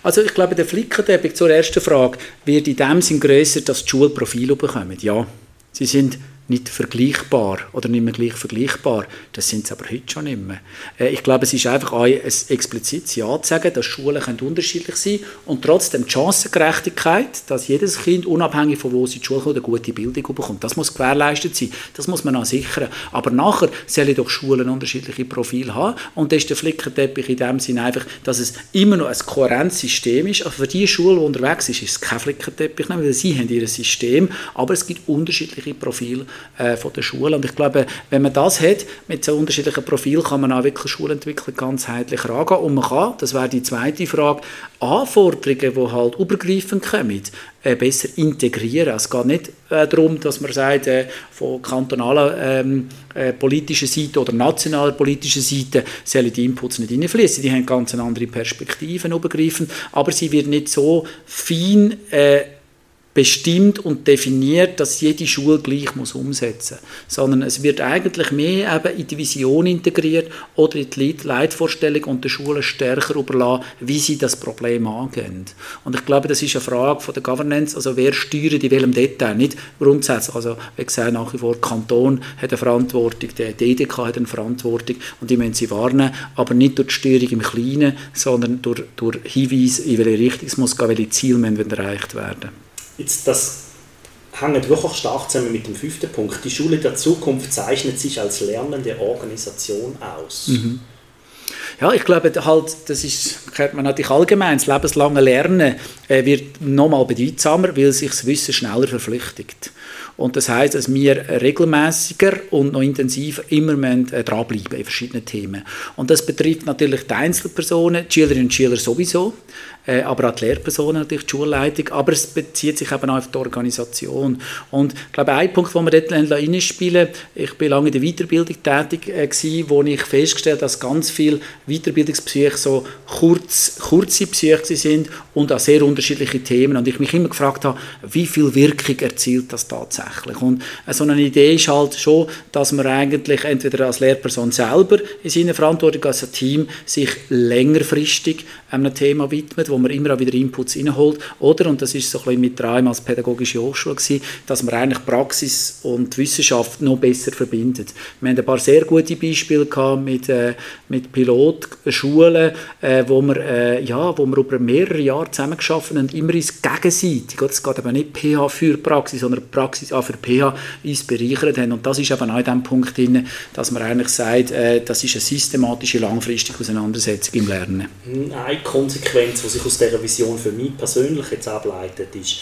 Also ich glaube, der Flickenteppich zur ersten Frage wird in dem Sinn grösser, dass die Schulprofile bekommen. Ja, sie sind nicht vergleichbar oder nicht mehr gleich vergleichbar. Das sind sie aber heute schon nicht mehr. Äh, ich glaube, es ist einfach ein explizites Ja zu sagen, dass Schulen unterschiedlich sein können und trotzdem die Chancengerechtigkeit, dass jedes Kind, unabhängig von wo sie in die Schule kommt, eine gute Bildung bekommt. Das muss gewährleistet sein. Das muss man auch sichern. Aber nachher sollen doch Schulen unterschiedliche Profile haben und das ist der Flickenteppich in dem Sinne einfach, dass es immer noch ein kohärentes System ist. Also für die Schule, die unterwegs ist, ist es kein Flickenteppich, weil sie haben ihr System, aber es gibt unterschiedliche Profile äh, von der Schule. Und ich glaube, wenn man das hat, mit so unterschiedlichen Profilen, kann man auch wirklich Schulentwicklung ganzheitlich angehen. Und man kann, das wäre die zweite Frage, Anforderungen, die halt übergreifend kommen, äh, besser integrieren. Es geht nicht äh, darum, dass man sagt, äh, von kantonaler ähm, äh, politischer Seite oder nationaler politischer Seite sollen die Inputs nicht hineinfließen. Die haben ganz andere Perspektiven übergreifend, aber sie wird nicht so fein äh, bestimmt und definiert, dass jede Schule gleich muss umsetzen muss, sondern es wird eigentlich mehr eben in die Vision integriert oder in die Leitvorstellung und der Schule stärker überlassen, wie sie das Problem angehen. Und ich glaube, das ist eine Frage von der Governance, also wer steuert in welchem Detail, nicht grundsätzlich. Also wie gesagt, nach wie vor der Kanton hat eine Verantwortung, der DDK hat eine Verantwortung und die müssen sie warnen, aber nicht durch die Steuerung im Kleinen, sondern durch, durch Hinweise, in welche Richtung es muss gehen, welche Ziele müssen erreicht werden. Jetzt, das hängt wirklich stark zusammen mit dem fünften Punkt. Die Schule der Zukunft zeichnet sich als lernende Organisation aus. Mhm. Ja, ich glaube, halt, das ist, kennt man natürlich allgemein, das lebenslange Lernen äh, wird nochmal bedeutsamer, weil sich das Wissen schneller verflüchtigt. Und das heißt, dass wir regelmäßiger und noch intensiver immer äh, dranbleiben in verschiedenen Themen. Und das betrifft natürlich die Einzelpersonen, die Schülerinnen und Schüler sowieso, äh, aber auch die Lehrpersonen, natürlich die Schulleitung, aber es bezieht sich eben auch auf die Organisation. Und ich glaube, ein Punkt, den wir dort reinspielen ich bin lange in der Weiterbildung tätig äh, gewesen, wo ich festgestellt habe, dass ganz viele Weiterbildungspsyche so kurz, kurze Psyche sind und auch sehr unterschiedliche Themen. Und ich mich immer gefragt habe, wie viel Wirkung erzielt das tatsächlich? Und äh, so eine Idee ist halt schon, dass man eigentlich entweder als Lehrperson selber in seiner Verantwortung als ein Team sich längerfristig einem Thema widmet, wo man immer wieder Inputs reinholt. Oder, und das ist so ein bisschen mit Reim als pädagogische Hochschule gewesen, dass man eigentlich Praxis und Wissenschaft noch besser verbindet. Wir haben ein paar sehr gute Beispiele gehabt mit, äh, mit Pilotschulen, äh, wo, wir, äh, ja, wo wir über mehrere Jahre zusammengearbeitet haben, immer ins Gegenseitige. Es geht eben nicht PH für Praxis, sondern Praxis auch für PH uns bereichert haben. Und das ist eben auch in dem Punkt drin, dass man eigentlich sagt, äh, das ist eine systematische, langfristige Auseinandersetzung im Lernen. Eine Konsequenz, die sich aus dieser Vision für mich persönlich jetzt ableitet, ist,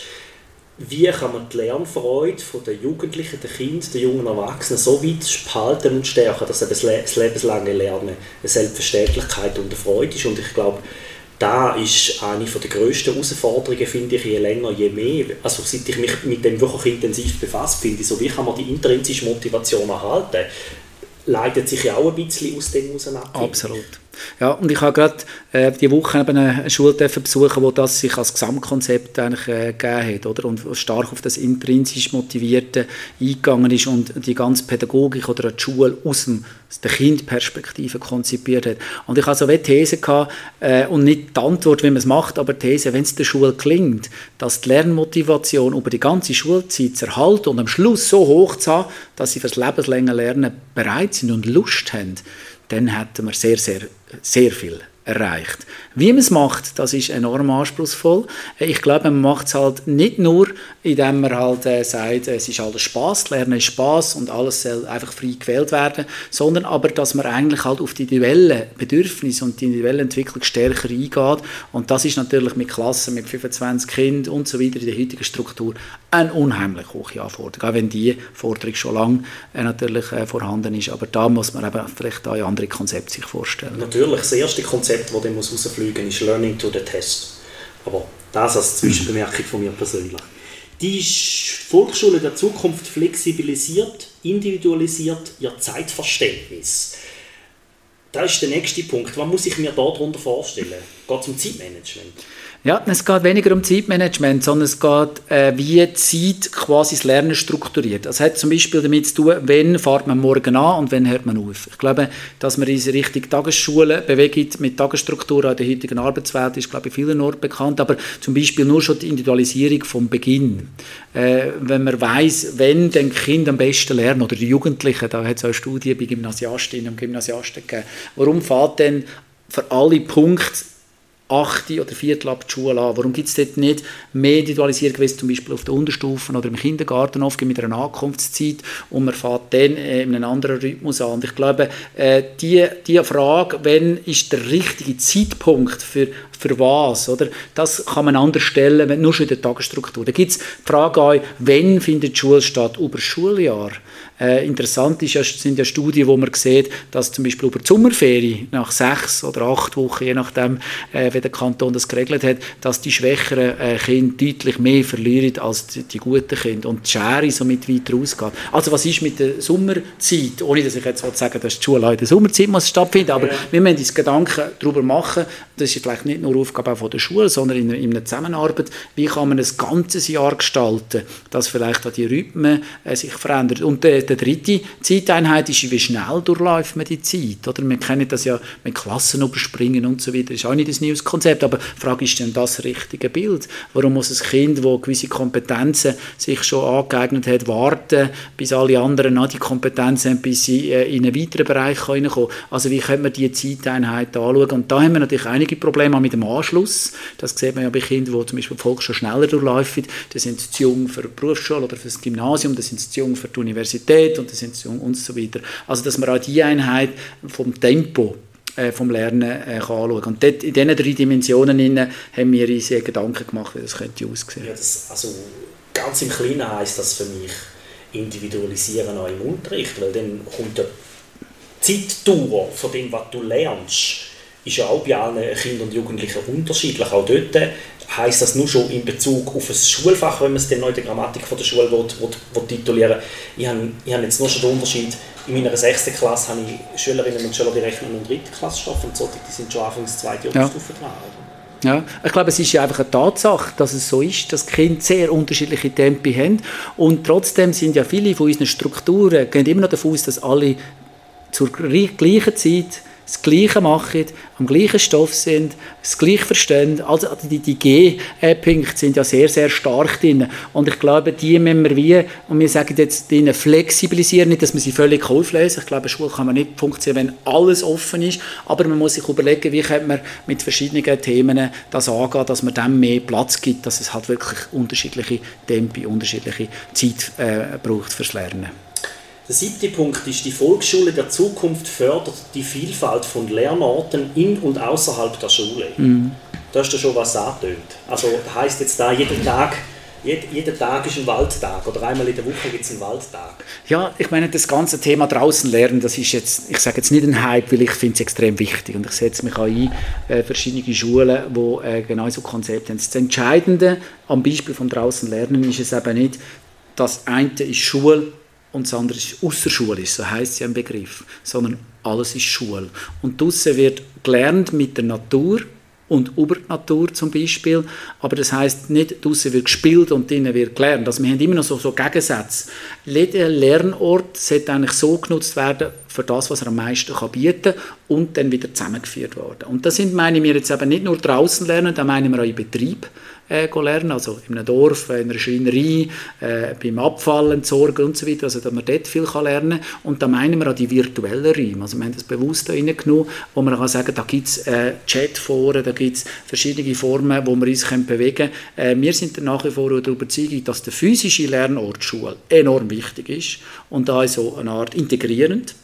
wie kann man die Lernfreude den Jugendlichen, den Kindern, den jungen Erwachsenen so weit behalten und stärken, dass das lebenslange Lernen eine Selbstverständlichkeit und eine Freude ist. Und ich glaube, da ist eine der grössten Herausforderungen, finde ich, je länger, je mehr. Also seit ich mich mit dem wirklich intensiv befasst finde, so wie kann man die intrinsische Motivation erhalten, leitet sich ja auch ein bisschen aus dem ab. Absolut. Ja, und ich habe gerade äh, die Woche eine Schule besuchen, wo das sich als Gesamtkonzept eigentlich äh, gegeben hat, oder? Und stark auf das intrinsisch Motivierte eingegangen ist und die ganze Pädagogik oder die Schule aus, dem, der Kindperspektive konzipiert hat. Und ich hatte so eine These gehabt, äh, und nicht die Antwort, wie man es macht, aber die These, wenn es der Schule klingt, dass die Lernmotivation über die ganze Schulzeit zu erhalten und am Schluss so hoch zu haben, dass sie fürs lebenslange Lernen bereit sind und Lust haben, dann hätten wir sehr, sehr, sehr viel erreicht. Wie man es macht, das ist enorm anspruchsvoll. Ich glaube, man macht es halt nicht nur, indem man halt äh, sagt, es ist alles Spaß, Lernen ist Spaß und alles soll einfach frei gewählt werden, sondern aber, dass man eigentlich halt auf die individuellen Bedürfnisse und die individuelle Entwicklung stärker eingeht. Und das ist natürlich mit Klassen mit 25 Kindern und so weiter in der heutigen Struktur eine unheimlich hohe Anforderung, auch wenn die Forderung schon lange äh, natürlich äh, vorhanden ist. Aber da muss man eben vielleicht auch andere Konzepte sich vorstellen. Natürlich, das erste Konzept, das dann rausfliegen muss, ist Learning to the Test. Aber das als Zwischenbemerkung von mir persönlich. Die Volksschule der Zukunft flexibilisiert, individualisiert ihr Zeitverständnis. Das ist der nächste Punkt. Was muss ich mir darunter vorstellen? Geht es um Zeitmanagement? Ja, es geht weniger um Zeitmanagement, sondern es geht, äh, wie Zeit quasi das Lernen strukturiert. Das hat zum Beispiel damit zu tun, wann fährt man morgen an und wann hört man auf. Ich glaube, dass man in Richtung Tagesschule bewegt mit Tagesstruktur an der heutigen Arbeitswelt ist, glaube ich, vielen Orten bekannt, aber zum Beispiel nur schon die Individualisierung vom Beginn. Äh, wenn man weiß, wenn den Kind am besten lernen oder die Jugendlichen, da hat es auch Studien bei Gymnasiastinnen und Gymnasiasten gegeben, warum fährt denn für alle Punkte 8. oder Viertel ab die Schule an? Warum gibt es dort nicht mehr Individualisierung, wie zum Beispiel auf den Unterstufen oder im Kindergarten oft mit einer Ankunftszeit und man fährt dann äh, in einem anderen Rhythmus an? Und ich glaube, äh, die, die Frage, wann ist der richtige Zeitpunkt für, für was, oder? das kann man anders stellen, wenn, nur schon in der Tagesstruktur. Da gibt es die Frage auch, wann findet die Schule statt? Über das Schuljahr. Äh, interessant ist ja, sind ja Studien, wo man sieht, dass zum Beispiel über die Sommerferien nach sechs oder acht Wochen, je nachdem, äh, wie der Kanton das geregelt hat, dass die schwächeren äh, Kinder deutlich mehr verlieren als die, die guten Kinder und die Schere somit weiter rausgeht. Also was ist mit der Sommerzeit? Ohne dass ich jetzt sagen dass die Schule in der Sommerzeit muss stattfinden, aber ja. wir müssen uns Gedanken darüber machen, das ist vielleicht nicht nur Aufgabe von der Schule, sondern in, in einer Zusammenarbeit, wie kann man ein ganzes Jahr gestalten, dass vielleicht auch die Rhythmen äh, sich verändern. Und der dritte Zeiteinheit ist, wie schnell durchläuft man die Zeit. Oder? Wir kennen das ja mit Klassen überspringen und so weiter. Das ist auch nicht das neues Konzept, aber die Frage ist dann das richtige Bild. Warum muss ein Kind, das gewisse Kompetenzen sich schon angeeignet hat, warten, bis alle anderen auch die Kompetenzen haben, bis sie äh, in einen weiteren Bereich reinkommen Also wie können wir diese Zeiteinheit anschauen? Und da haben wir natürlich einige Probleme mit dem Anschluss. Das sieht man ja bei Kindern, die zum Beispiel die Volksschule schneller durchlaufen. Die sind zu jung für die Berufsschule oder für das Gymnasium, die sind zu jung für die Universität Qualität und Intention und so weiter. Also dass man auch die Einheit vom Tempo äh, vom Lernen äh, kann Und dort, in diesen drei Dimensionen haben wir uns Gedanken gemacht, wie das könnte aussehen. Ja, also ganz im Kleinen heisst das für mich individualisieren auch im Unterricht, weil dann kommt die Zeitdauer von dem, was du lernst, ist ja auch bei allen Kindern und Jugendlichen unterschiedlich. Auch dort heisst das nur schon in Bezug auf ein Schulfach, wenn man es dann in der Grammatik von der Schule will, will, will titulieren Ich habe, ich habe jetzt nur schon den Unterschied, in meiner sechsten Klasse habe ich Schülerinnen und Schüler, die rechnen in der dritten Klasse stoff und so, die sind schon anfangs zweite Oberstufe ja. dran. Ja, ich glaube, es ist ja einfach eine Tatsache, dass es so ist, dass Kinder sehr unterschiedliche Tempi haben und trotzdem sind ja viele von unseren Strukturen, gehen immer noch davon aus, dass alle zur gleichen Zeit das Gleiche machen, am gleichen Stoff sind, das Gleiche verstehen. Also die, die G-Punkte sind ja sehr, sehr stark drin. Und ich glaube, die müssen wir wie, und wir sagen jetzt denen flexibilisieren, nicht, dass man sie völlig auflösen. Ich glaube, eine Schule kann man nicht funktionieren, wenn alles offen ist. Aber man muss sich überlegen, wie könnte man mit verschiedenen Themen das angehen, dass man dem mehr Platz gibt, dass es halt wirklich unterschiedliche Tempi, unterschiedliche Zeit äh, braucht fürs Lernen. Der siebte Punkt ist, die Volksschule der Zukunft fördert die Vielfalt von Lernorten in und außerhalb der Schule. Mhm. Da hast du schon was angetönt. Also heißt jetzt da, jeden Tag jeder Tag ist ein Waldtag oder einmal in der Woche gibt es einen Waldtag. Ja, ich meine, das ganze Thema draußen lernen, das ist jetzt, ich sage jetzt nicht ein Hype, weil ich finde es extrem wichtig und ich setze mich auch ein, äh, verschiedene Schulen, die äh, genau so Konzepte haben. Das Entscheidende am Beispiel vom draußen lernen ist es eben nicht, das eine ist Schule und das andere ist außerschulisch, so heißt ja im Begriff, sondern alles ist Schule. Und draussen wird gelernt mit der Natur und über die Natur zum Beispiel, aber das heißt nicht, draussen wird gespielt und drinnen wird gelernt. Also wir haben immer noch so, so Gegensätze. Jeder Lernort sollte eigentlich so genutzt werden für das, was er am meisten kann bieten kann und dann wieder zusammengeführt werden. Und das sind, meine wir jetzt eben nicht nur draußen lernen, da meinen wir auch im Betrieb äh, lernen, also in einem Dorf, in einer Schreinerei, äh, beim Abfall entsorgen und so weiter, also dass man dort viel kann lernen kann. Und da meinen wir an die virtuellen Räume, also wir haben das bewusst da reingenommen, wo man kann sagen, da gibt es äh, Chatforen, da gibt es verschiedene Formen, wo wir uns können bewegen können. Äh, wir sind nach wie vor der Überzeugung, dass der physische Lernort Schule enorm wichtig ist und da so eine Art integrierend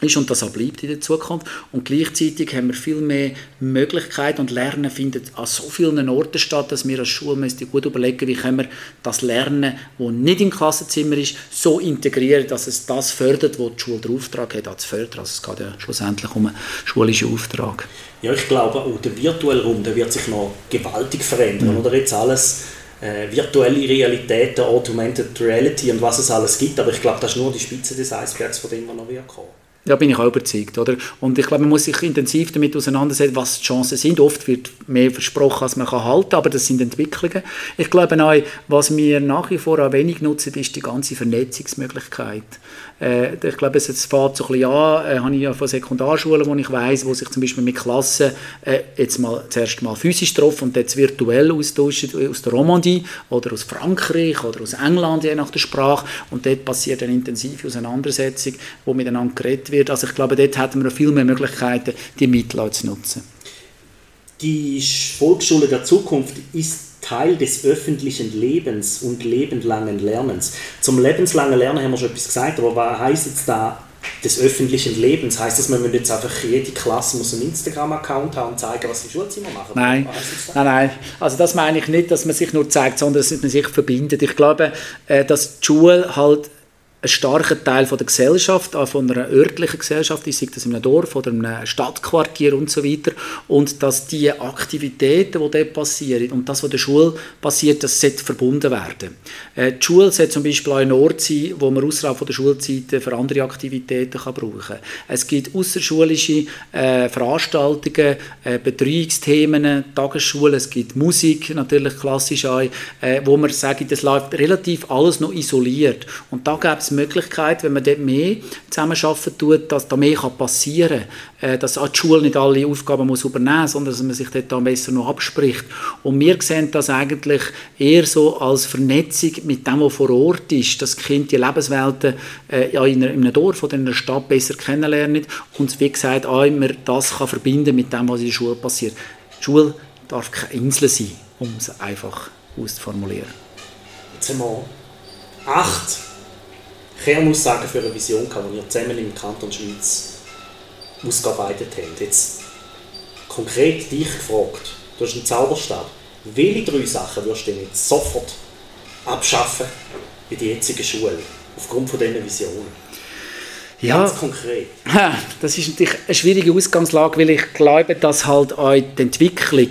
ist und das auch bleibt in der Zukunft. Und gleichzeitig haben wir viel mehr Möglichkeiten und Lernen findet an so vielen Orten statt, dass wir als Schule müssen gut überlegen, wie können wir das Lernen, das nicht im Klassenzimmer ist, so integrieren, dass es das fördert, wo die Schule den Auftrag hat, zu fördern. Also es geht ja schlussendlich um einen schulischen Auftrag. Ja, ich glaube, auch der virtuelle Raum der wird sich noch gewaltig verändern. Mhm. Oder jetzt alles äh, virtuelle Realität, Augmented Reality und was es alles gibt. Aber ich glaube, das ist nur die Spitze des Eisbergs, von dem wir noch kommen da bin ich auch überzeugt. Oder? Und ich glaube, man muss sich intensiv damit auseinandersetzen, was die Chancen sind. Oft wird mehr versprochen, als man kann halten aber das sind Entwicklungen. Ich glaube auch, was wir nach wie vor auch wenig nutzen, ist die ganze Vernetzungsmöglichkeit. Äh, ich glaube, es jetzt fährt so ein bisschen an, äh, habe ich ja von Sekundarschulen, wo ich weiß, wo sich zum Beispiel mit Klassen äh, jetzt mal zuerst mal physisch getroffen und jetzt virtuell austauschen aus der Romandie oder aus Frankreich oder aus England, je nach der Sprache. Und dort passiert eine intensive Auseinandersetzung, wo miteinander geredet wird. Also ich glaube, dort hätten wir viel mehr Möglichkeiten, die Mittel zu nutzen. Die Volksschule der Zukunft ist Teil des öffentlichen Lebens und lebenslangen Lernens. Zum lebenslangen Lernen haben wir schon etwas gesagt, aber was heißt jetzt da des öffentlichen Lebens? Heißt das, man muss jetzt einfach jede Klasse muss einen Instagram-Account haben und zeigen, was sie im Schulzimmer machen? Nein, nein, nein. Also das meine ich nicht, dass man sich nur zeigt, sondern dass man sich verbindet. Ich glaube, äh, dass die Schule halt ein starker Teil von der Gesellschaft, auch von einer örtlichen Gesellschaft, ich sei das in einem Dorf oder in einem Stadtquartier und so weiter, und dass die Aktivitäten, die dort passieren und das, was in der Schule passiert, das sollte verbunden werden. Äh, die Schule sollte zum Beispiel auch ein Ort sein, wo man außerhalb von der Schulzeit für andere Aktivitäten kann brauchen kann. Es gibt außerschulische äh, Veranstaltungen, äh, Betreuungsthemen, Tagesschulen, es gibt Musik, natürlich klassisch auch, äh, wo man sagt, das läuft relativ alles noch isoliert. Und da gibt es es Möglichkeit, wenn man dort mehr zusammenarbeiten tut, dass da mehr passieren kann. Äh, dass auch die Schule nicht alle Aufgaben muss übernehmen muss, sondern dass man sich dort dann besser noch abspricht. Und wir sehen das eigentlich eher so als Vernetzung mit dem, was vor Ort ist, dass die Kinder die Lebenswelten äh, ja, in, einem Dorf oder in einer Stadt besser kennenlernen und wie gesagt auch immer das kann verbinden mit dem, was in der Schule passiert. Die Schule darf keine Insel sein, um es einfach auszuformulieren. Jetzt haben wir acht Kernaussagen für eine Vision gehabt, die wir zusammen im Kanton Schweiz ausgearbeitet haben. Jetzt konkret dich gefragt, du hast einen Zauberstab. Welche drei Sachen würdest du denn jetzt sofort abschaffen in der jetzigen Schule, aufgrund von diesen Visionen? Ja, Ganz konkret. Das ist natürlich eine schwierige Ausgangslage, weil ich glaube, dass halt auch die Entwicklung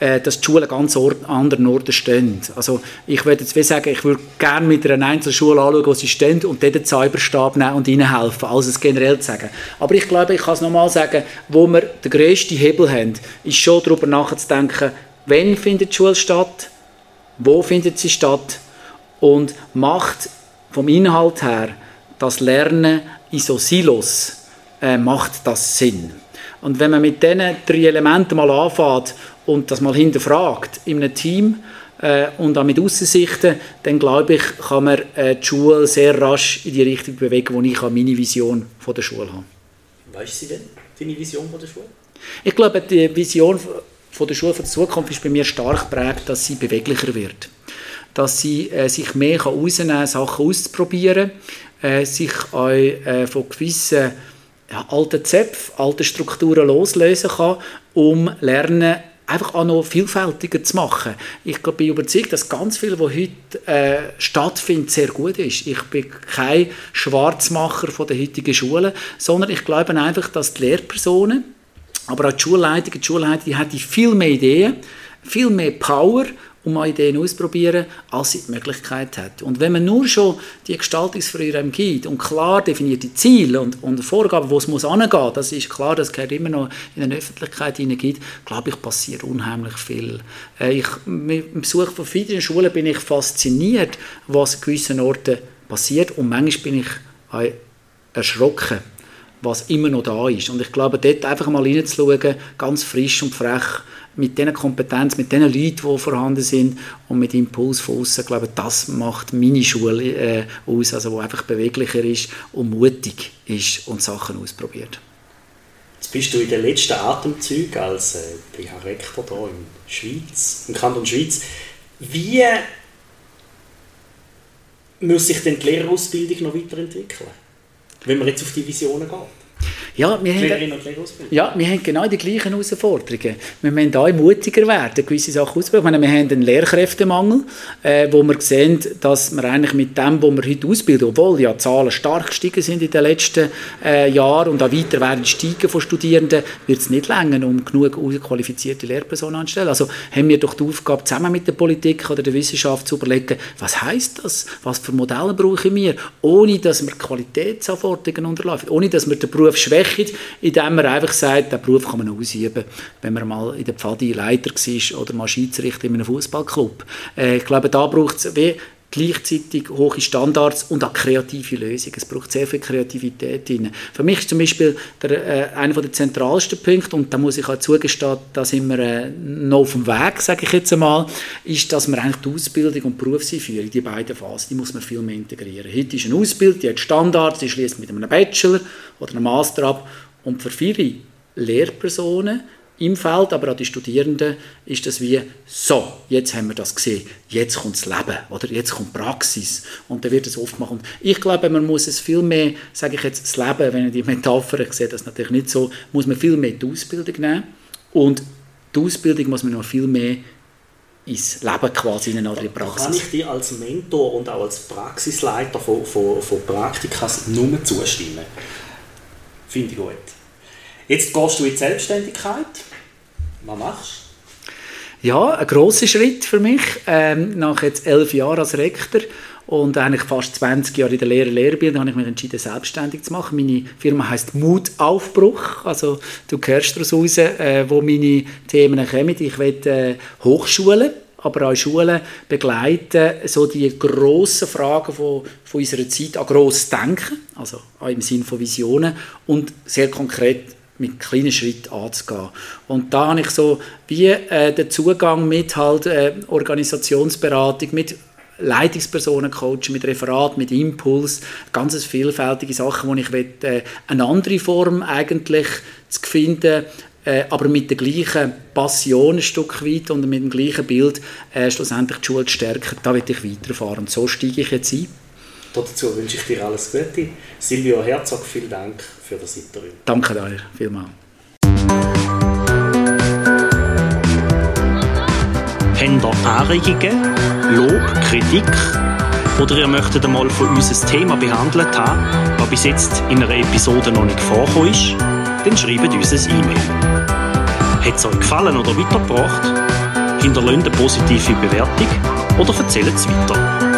äh, dass die Schulen ganz an anderen Orten stehen. Also ich würde jetzt sagen, ich würde gerne mit einer Einzelschule anschauen, wo sie stehen und dort den Cyberstab nehmen und ihnen helfen, als es generell zu sagen. Aber ich glaube, ich kann es nochmal sagen, wo wir den grössten Hebel haben, ist schon darüber nachzudenken, wann findet die Schule statt, wo findet sie statt und macht vom Inhalt her das Lernen in so Silos, äh, macht das Sinn. Und wenn man mit diesen drei Elementen mal anfängt und das mal hinterfragt in einem Team äh, und auch mit Aussichten, dann glaube ich, kann man äh, die Schule sehr rasch in die Richtung bewegen, wo ich meine Vision von der Schule habe. Weißt du denn, deine Vision von der Schule? Ich glaube, die Vision von der Schule für die Zukunft ist bei mir stark geprägt, dass sie beweglicher wird. Dass sie äh, sich mehr kann rausnehmen kann, Sachen auszuprobieren, äh, sich auch äh, von gewissen ja, alten Zöpfen, alten Strukturen loslösen kann, um Lernen einfach auch noch vielfältiger zu machen. Ich bin überzeugt, dass ganz viel, was heute äh, stattfindet, sehr gut ist. Ich bin kein Schwarzmacher von der heutigen Schule, sondern ich glaube einfach, dass die Lehrpersonen, aber auch die Schulleitung, die Schulleitung, die haben viel mehr Ideen, viel mehr Power um mal Ideen auszuprobieren, als sie die Möglichkeit hat. Und wenn man nur schon die Gestaltungsfreiräume gibt und klar definierte Ziele und, und Vorgaben, wo es muss angehen, das ist klar, das gehört immer noch in der Öffentlichkeit hineingibt, glaube ich, passiert unheimlich viel. Äh, ich, dem Besuch von vielen Schulen bin ich fasziniert, was an gewissen Orten passiert und manchmal bin ich erschrocken, was immer noch da ist. Und ich glaube, dort einfach mal reinzuschauen, ganz frisch und frech, mit diesen Kompetenz, mit den Leuten, die vorhanden sind und mit Impuls von außen, glaube das macht meine Schule äh, aus, also wo einfach beweglicher ist und mutig ist und Sachen ausprobiert. Jetzt bist du in den letzten Atemzügen als äh, BH-Rektor hier in Schweiz, im Kanton Schweiz. Wie muss sich denn die Lehrerausbildung noch weiterentwickeln, wenn man jetzt auf die Visionen geht? Ja, wir haben, ja, wir haben genau die gleichen Herausforderungen. Wir müssen da mutiger werden, gewisse Sachen ausbilden. wir haben einen Lehrkräftemangel, äh, wo wir sehen, dass wir eigentlich mit dem, was wir heute ausbilden, obwohl ja die Zahlen stark gestiegen sind in den letzten äh, Jahren und auch weiter werden steigen von Studierenden, wird es nicht länger, um genug qualifizierte Lehrpersonen anzustellen. Also haben wir doch die Aufgabe, zusammen mit der Politik oder der Wissenschaft zu überlegen, was heißt das? Was für Modelle brauchen wir? Ohne, dass wir Qualitätsanforderungen unterlaufen, ohne, dass wir den Beruf schwächen schwächt, indem man einfach sagt, den Beruf kann man ausüben, wenn man mal in der Pfadi Leiter war oder mal Schiedsrichter in einem Fußballclub. Äh, ich glaube, da braucht es gleichzeitig hohe Standards und auch kreative Lösungen. Es braucht sehr viel Kreativität drin. Für mich ist zum Beispiel der, äh, einer der zentralsten Punkte, und da muss ich auch zugestehen, da sind wir äh, noch auf dem Weg, sage ich jetzt einmal, ist, dass man eigentlich die Ausbildung und die Berufseinführung, die beiden Phasen, die muss man viel mehr integrieren. Heute ist eine Ausbildung, die hat Standards, die schließt mit einem Bachelor oder einem Master ab und für viele Lehrpersonen im Feld, aber auch die Studierenden, ist das wie, so, jetzt haben wir das gesehen, jetzt kommt das Leben, oder jetzt kommt Praxis und dann wird es oft machen. Und ich glaube, man muss es viel mehr, sage ich jetzt, das Leben, wenn ich die Metapher sehe, das natürlich nicht so, muss man viel mehr die Ausbildung nehmen und die Ausbildung muss man noch viel mehr ins Leben quasi in eine Praxis. Kann ich dir als Mentor und auch als Praxisleiter von, von, von Praktikas nur zustimmen? Finde ich gut. Jetzt gehst du in die Selbstständigkeit. Was machst du? Ja, ein grosser Schritt für mich. Ähm, nach jetzt elf Jahren als Rektor und eigentlich fast 20 Jahre in der Lehre Lehrbildung habe ich mich entschieden, selbstständig zu machen. Meine Firma heißt Mutaufbruch. Also du hörst daraus raus, äh, wo meine Themen kommen. Ich will äh, Hochschulen aber auch Schulen begleiten, so die grossen Fragen von, von unserer Zeit an gross denken, also auch im Sinne von Visionen und sehr konkret mit kleinen Schritten anzugehen. Und da habe ich so wie äh, den Zugang mit halt äh, Organisationsberatung, mit Leitungspersonen coachen, mit Referat, mit Impuls, ganz vielfältige Sachen, wo ich will, äh, eine andere Form eigentlich zu finden, äh, aber mit der gleichen Passion ein Stück weit und mit dem gleichen Bild äh, schlussendlich die Schule zu stärken. Da will ich weiterfahren. Und so steige ich jetzt ein. Dazu wünsche ich dir alles Gute. Silvio Herzog, vielen Dank für das Interview. Danke dir vielmals. Habt ihr Anregungen, Lob, Kritik oder ihr möchtet einmal von uns ein Thema behandelt haben, das bis jetzt in einer Episode noch nicht vorgekommen ist? Dann schreibt uns ein E-Mail. Hat es euch gefallen oder weitergebracht? Hinterlasst eine positive Bewertung oder erzählt es weiter.